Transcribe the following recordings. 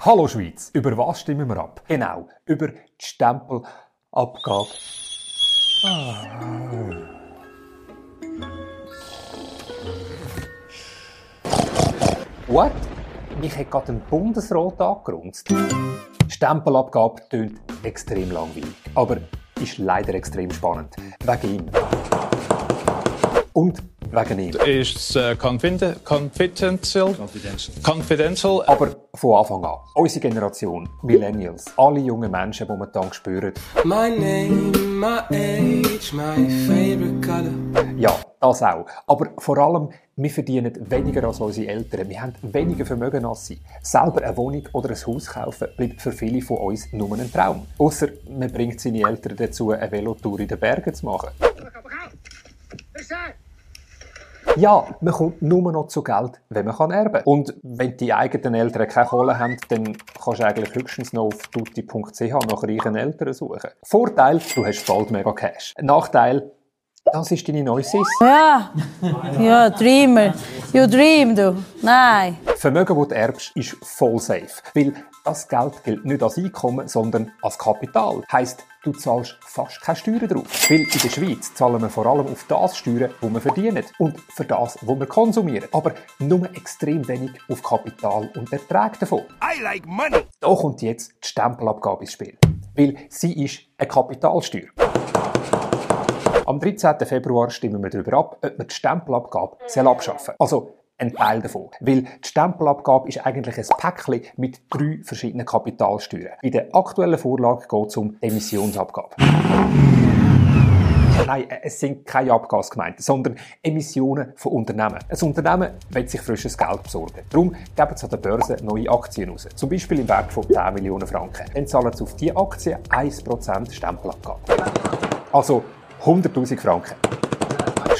Hallo Schweiz, über was stimmen wir ab? Genau, über die Stempelabgabe. Ah. What? Mich hat gerade ein Bundesrat angerunzt. Stempelabgabe tönt extrem langweilig, aber ist leider extrem spannend. Wegen ihm. Und wegen ihm. Ist uh, confidential. Confidential. Confidential. Aber von Anfang an. Unsere Generation, Millennials, alle jungen Menschen, die dann spüren. My name, my age, my favorite color. Ja, das auch. Aber vor allem, wir verdienen weniger als unsere Eltern. Wir haben weniger Vermögen als sie. Selber eine Wohnung oder ein Haus kaufen bleibt für viele von uns nur ein Traum. Außer man bringt seine Eltern dazu, eine Velotour in den Bergen zu machen. Ja, man kommt nur noch zu Geld, wenn man erben kann. Und wenn die eigenen Eltern keine Kohle haben, dann kannst du eigentlich höchstens noch auf tutti.ch nach reichen Eltern suchen. Vorteil, du hast bald mega Cash. Nachteil, das ist deine neue Sis. Ja, ja, Dreamer. You dream, du. Nein. Vermögen, das du erbst, ist voll safe. Weil das Geld gilt nicht als Einkommen, sondern als Kapital. Heißt, du zahlst fast keine Steuern drauf. Weil in der Schweiz zahlen wir vor allem auf das Steuern, wo wir verdienen und für das, wo wir konsumieren. Aber nur extrem wenig auf Kapital und Erträge davon. I like money. Da kommt jetzt die Stempelabgabe ins Spiel. Weil sie ist eine Kapitalsteuer. Am 13. Februar stimmen wir darüber ab, ob wir die Stempelabgabe abschaffen soll. Also ein Teil davon. Weil die Stempelabgabe ist eigentlich ein Päckchen mit drei verschiedenen Kapitalsteuern. Bei der aktuellen Vorlage geht es um Emissionsabgabe. Nein, es sind keine Abgasgemeinden, sondern Emissionen von Unternehmen. Ein Unternehmen will sich frisches Geld besorgen. Darum geben sie an der Börse neue Aktien raus. Zum Beispiel im Wert von 10 Millionen Franken. Dann zahlen sie auf diese Aktien 1% Stempelabgabe. Also 100.000 Franken.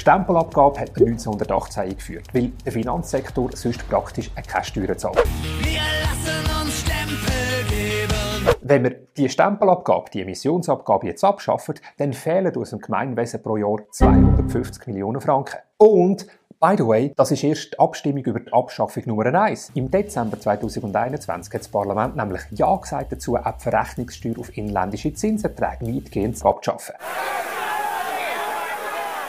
Die Stempelabgabe hat man 1918 eingeführt, weil der Finanzsektor sonst praktisch keine Steuern zahlt. Wir lassen uns Stempel geben. Wenn wir die Stempelabgabe, die Emissionsabgabe jetzt abschaffen, dann fehlen aus dem Gemeinwesen pro Jahr 250 Millionen Franken. Und By the way, das ist erst die Abstimmung über die Abschaffung Nummer 1. Im Dezember 2021 hat das Parlament nämlich Ja gesagt dazu, auch die Verrechnungssteuer auf inländische Zinserträge weitgehend abzuschaffen.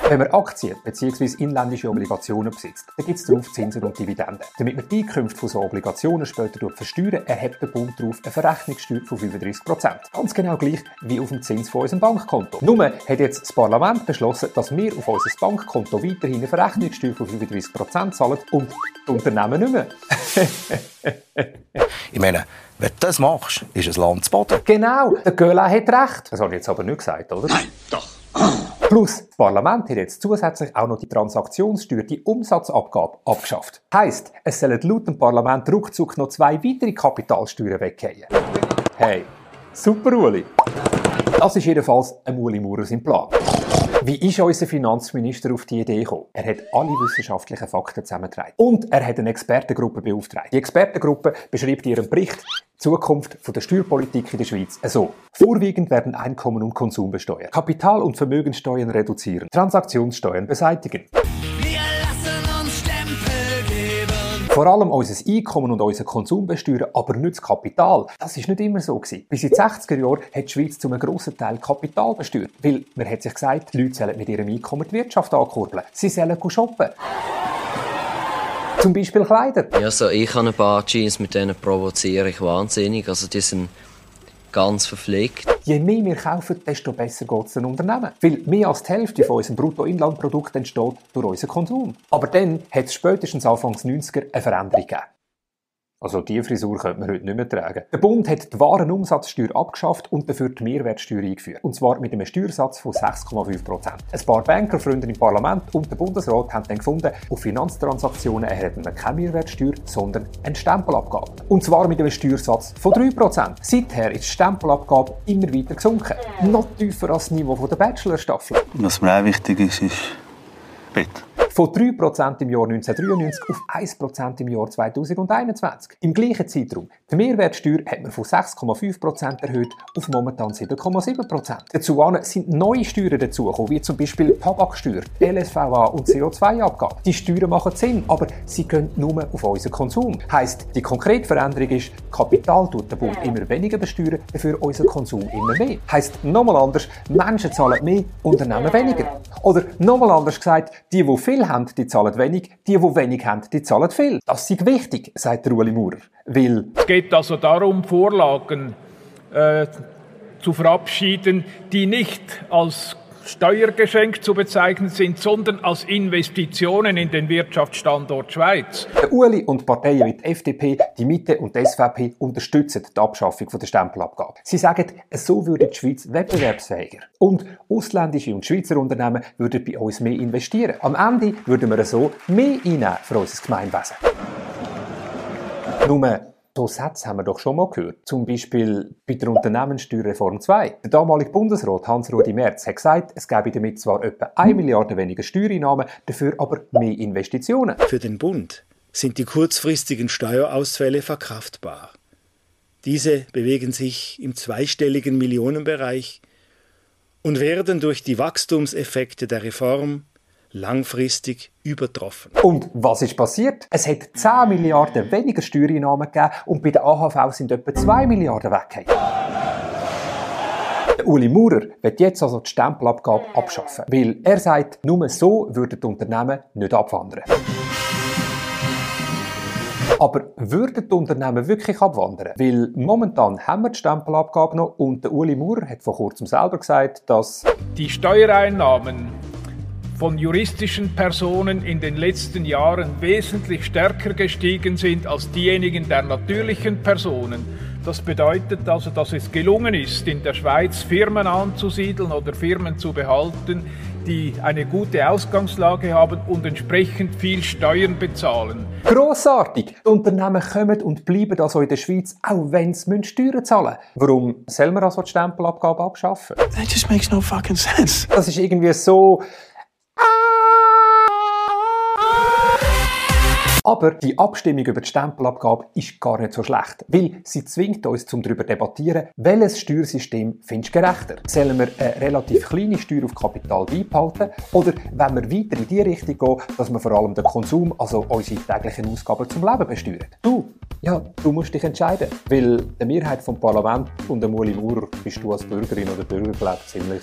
Wenn man Aktien bzw. inländische Obligationen besitzt, dann gibt es darauf Zinsen und Dividenden. Damit man die Einkünfte von so Obligationen später versteuern, erhebt der Bund darauf eine Verrechnungssteuer von 35%. Ganz genau gleich wie auf dem Zins von unserem Bankkonto. Nur hat jetzt das Parlament beschlossen, dass wir auf unser Bankkonto weiterhin eine Verrechnungssteuer von 35% zahlen und die Unternehmen nicht mehr. ich meine, wenn du das machst, ist es Land zu Boden. Genau, der Göhler hat recht. Das habe ich jetzt aber nicht gesagt, oder? Nein, doch. Plus, das Parlament hat jetzt zusätzlich auch noch die Transaktionssteuer, die Umsatzabgabe, abgeschafft. Heißt, es sollen laut dem Parlament ruckzuck noch zwei weitere Kapitalsteuern weggehen. Hey, super Uli. Das ist jedenfalls ein Uli Maurer sein Plan. Wie ist unser Finanzminister auf die Idee gekommen? Er hat alle wissenschaftlichen Fakten zusammengetragen. Und er hat eine Expertengruppe beauftragt. Die Expertengruppe beschreibt ihren Bericht Zukunft der Steuerpolitik in der Schweiz so. Vorwiegend werden Einkommen und Konsum besteuert. Kapital- und Vermögenssteuern reduzieren. Transaktionssteuern beseitigen. Vor allem unser Einkommen und unser Konsum besteuern, aber nicht das Kapital. Das ist nicht immer so gewesen. Bis in den 60er Jahren hat die Schweiz zu einem grossen Teil Kapital besteuert. Weil, man hat sich gesagt, die Leute sollen mit ihrem Einkommen die Wirtschaft ankurbeln. Sie sollen shoppen. Zum Beispiel Kleider. Ja, so ich habe ein paar Jeans, mit denen provoziere ich wahnsinnig. Also die sind ganz verpflegt. Je mehr wir kaufen, desto besser geht es den Unternehmen. Weil mehr als die Hälfte von unserem Bruttoinlandprodukt entsteht durch unseren Konsum. Aber dann hat es spätestens Anfangs 90er eine Veränderung gegeben. Also die Frisur könnte man heute nicht mehr tragen. Der Bund hat die Warenumsatzsteuer abgeschafft und dafür die Mehrwertsteuer eingeführt. Und zwar mit einem Steuersatz von 6,5%. Ein paar Bankerfreunde im Parlament und der Bundesrat haben dann gefunden, auf Finanztransaktionen erheben wir keine Mehrwertsteuer, sondern eine Stempelabgabe. Und zwar mit einem Steuersatz von 3%. Seither ist die Stempelabgabe immer weiter gesunken. Noch tiefer als das Niveau der Bachelorstaffel. Was mir auch wichtig ist, ist Bett. Von 3% im Jahr 1993 auf 1% im Jahr 2021. Im gleichen Zeitraum. Die Mehrwertsteuer hat man von 6,5% erhöht auf momentan 7,7%. Dazu sind neue Steuern dazugekommen, wie zum Beispiel Tabaksteuer, LSVA und CO2-Abgabe. Die Steuern machen Sinn, aber sie gehen nur auf unseren Konsum. Heißt, die konkrete Veränderung ist, Kapital tut der Bund immer weniger besteuern, dafür unser Konsum immer mehr. Heißt, nochmal anders, Menschen zahlen mehr, Unternehmen weniger. Oder nochmal anders gesagt, die, die viel haben, die zahlen wenig, die, die wenig haben, die zahlen viel. Das ist wichtig, sagt der Ueli Maurer. Weil es geht also darum, Vorlagen äh, zu verabschieden, die nicht als Steuergeschenk zu bezeichnen sind, sondern als Investitionen in den Wirtschaftsstandort Schweiz. Der Ueli und Parteien die FDP, die Mitte und die SVP unterstützen die Abschaffung der Stempelabgabe. Sie sagen, so würde die Schweiz wettbewerbsfähiger. Und ausländische und Schweizer Unternehmen würden bei uns mehr investieren. Am Ende würden wir so mehr einnehmen für unser Gemeinwesen. Nur so Sätze haben wir doch schon mal gehört. Zum Beispiel bei der Unternehmenssteuerreform 2. Der damalige Bundesrat Hans-Rudi Merz hat gesagt, es gäbe damit zwar etwa 1 Milliarde weniger Steuereinnahmen, dafür aber mehr Investitionen. Für den Bund sind die kurzfristigen Steuerausfälle verkraftbar. Diese bewegen sich im zweistelligen Millionenbereich und werden durch die Wachstumseffekte der Reform langfristig übertroffen. Und was ist passiert? Es hat 10 Milliarden weniger Steuereinnahmen gegeben und bei der AHV sind etwa 2 Milliarden weggegangen. Uli Maurer wird jetzt also die Stempelabgabe abschaffen, weil er sagt, nur so würden die Unternehmen nicht abwandern. Aber würden die Unternehmen wirklich abwandern? Weil momentan haben wir die Stempelabgabe noch und der Uli Maurer hat vor kurzem selber gesagt, dass die Steuereinnahmen von juristischen Personen in den letzten Jahren wesentlich stärker gestiegen sind als diejenigen der natürlichen Personen. Das bedeutet also, dass es gelungen ist, in der Schweiz Firmen anzusiedeln oder Firmen zu behalten, die eine gute Ausgangslage haben und entsprechend viel Steuern bezahlen. Grossartig! Die Unternehmen kommen und bleiben also in der Schweiz, auch wenn sie Steuern zahlen müssen. Warum sollen wir also die Stempelabgabe abschaffen? That just makes no fucking sense. Das ist irgendwie so Aber die Abstimmung über die Stempelabgabe ist gar nicht so schlecht, weil sie zwingt uns zum darüber debattieren, welches Steuersystem findest du gerechter? Sollen wir eine relativ kleine Steuer auf Kapital beibehalten oder wenn wir weiter in die Richtung gehen, dass wir vor allem den Konsum, also unsere täglichen Ausgaben zum Leben besteuern? Du, ja, du musst dich entscheiden, weil die Mehrheit vom Parlament und der Muli Maurer bist du als Bürgerin oder Bürger, glaube ziemlich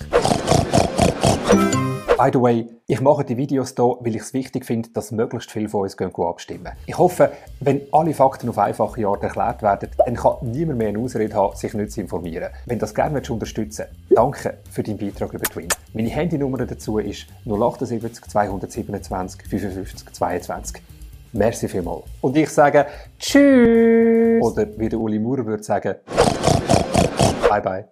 By the way, ich mache die Videos hier, weil ich es wichtig finde, dass möglichst viele von uns gehen abstimmen. Ich hoffe, wenn alle Fakten auf einfache Art erklärt werden, dann kann niemand mehr eine Ausrede haben, sich nicht zu informieren. Wenn du das gerne unterstützen danke für deinen Beitrag über Twin. Meine Handynummer dazu ist 078 227 55 22. Merci vielmals. Und ich sage Tschüss! Oder wie der Uli Maurer würde sagen, Bye bye.